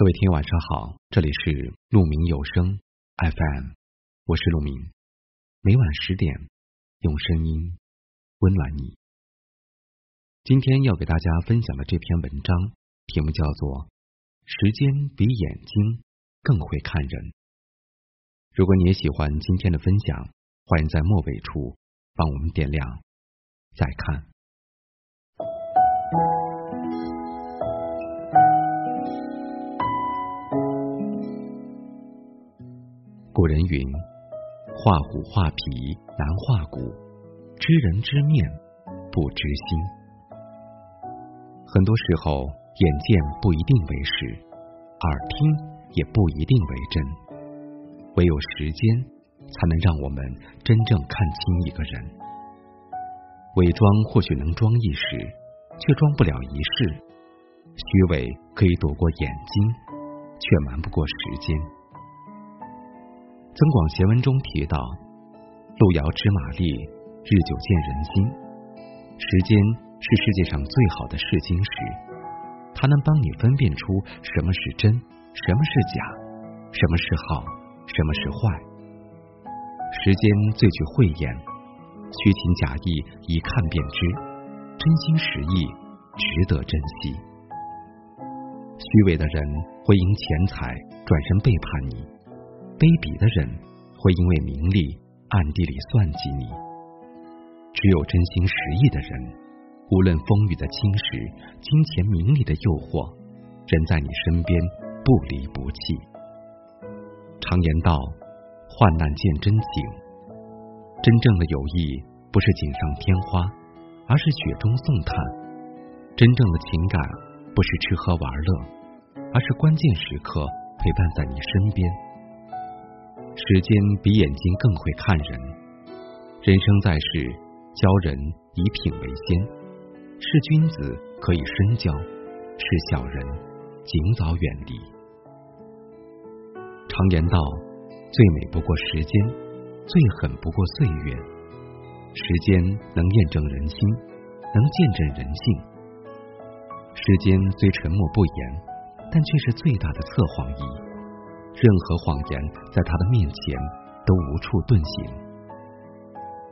各位听友晚上好，这里是鹿鸣有声 FM，我是鹿鸣，每晚十点用声音温暖你。今天要给大家分享的这篇文章题目叫做《时间比眼睛更会看人》。如果你也喜欢今天的分享，欢迎在末尾处帮我们点亮再看。古人云：“画虎画皮难画骨，知人知面不知心。”很多时候，眼见不一定为实，耳听也不一定为真。唯有时间，才能让我们真正看清一个人。伪装或许能装一时，却装不了一世；虚伪可以躲过眼睛，却瞒不过时间。《增广贤文》中提到：“路遥知马力，日久见人心。”时间是世界上最好的试金石，它能帮你分辨出什么是真，什么是假，什么是好，什么是坏。时间最具慧眼，虚情假意一看便知，真心实意值得珍惜。虚伪的人会因钱财转身背叛你。卑鄙的人会因为名利暗地里算计你，只有真心实意的人，无论风雨的侵蚀、金钱名利的诱惑，人在你身边不离不弃。常言道，患难见真情，真正的友谊不是锦上添花，而是雪中送炭；真正的情感不是吃喝玩乐，而是关键时刻陪伴在你身边。时间比眼睛更会看人，人生在世，交人以品为先。是君子可以深交，是小人尽早远离。常言道，最美不过时间，最狠不过岁月。时间能验证人心，能见证人性。时间虽沉默不言，但却是最大的测谎仪。任何谎言在他的面前都无处遁形。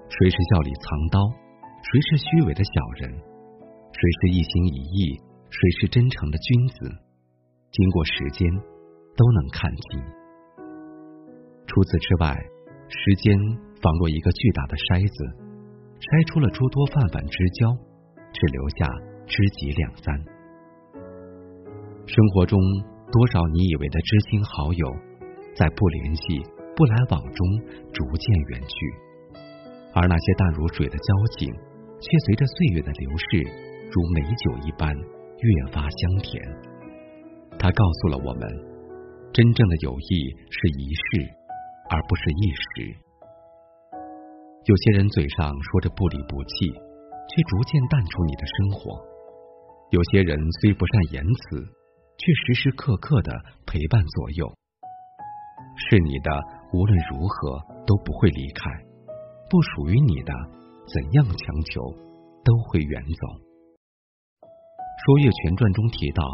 谁是笑里藏刀？谁是虚伪的小人？谁是一心一意？谁是真诚的君子？经过时间，都能看清。除此之外，时间仿若一个巨大的筛子，筛出了诸多泛泛之交，只留下知己两三。生活中。多少你以为的知心好友，在不联系、不来往中逐渐远去，而那些淡如水的交情，却随着岁月的流逝，如美酒一般越发香甜。它告诉了我们，真正的友谊是一世，而不是一时。有些人嘴上说着不离不弃，却逐渐淡出你的生活；有些人虽不善言辞。却时时刻刻的陪伴左右，是你的，无论如何都不会离开；不属于你的，怎样强求都会远走。《说岳全传》中提到：“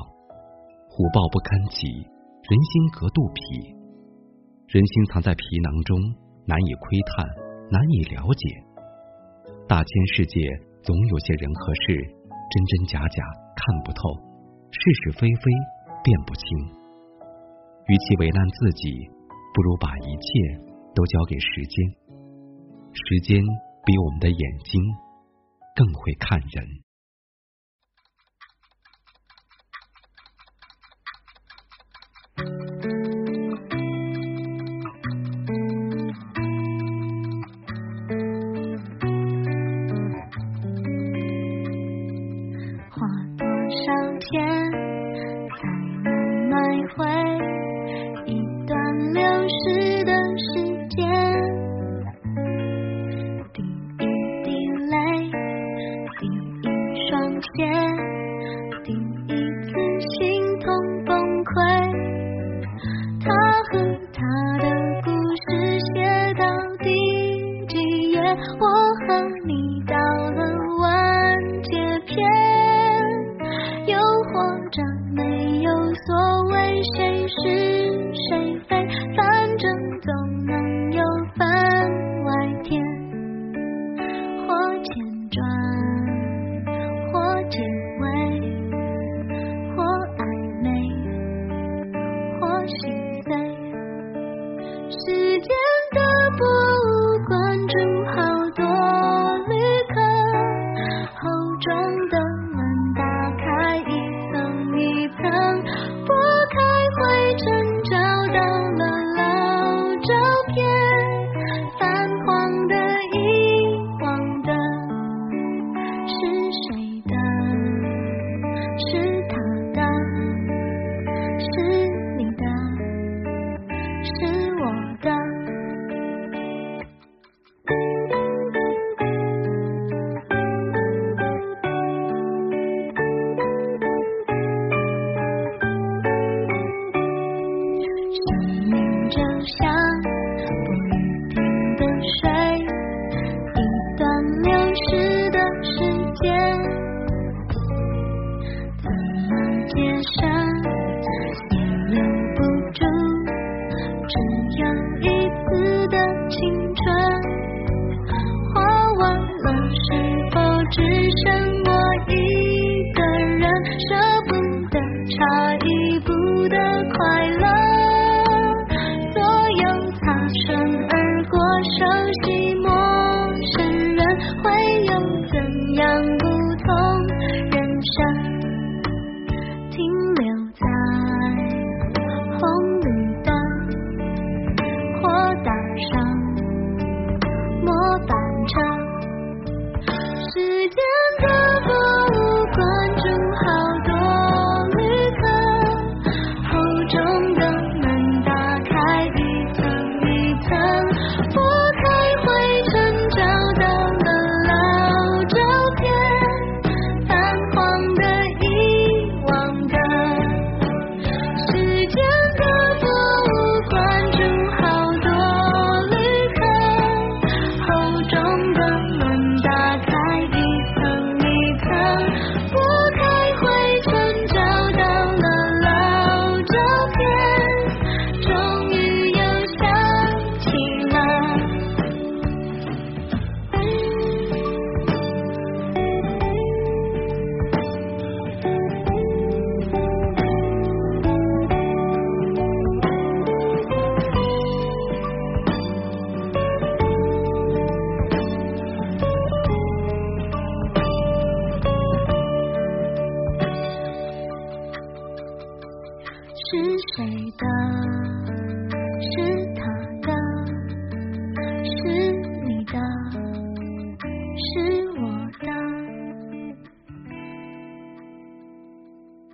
虎豹不堪其人心隔肚皮，人心藏在皮囊中，难以窥探，难以了解。大千世界，总有些人和事，真真假假，看不透，是是非非。”辨不清，与其为难自己，不如把一切都交给时间。时间比我们的眼睛更会看人。心痛崩溃，他和他的故事写到第几页？我和你到了完结篇，又慌张，没有所谓谁是谁非。就像不一定的水，一段流逝的时间，怎么接上也留不住，只有一次。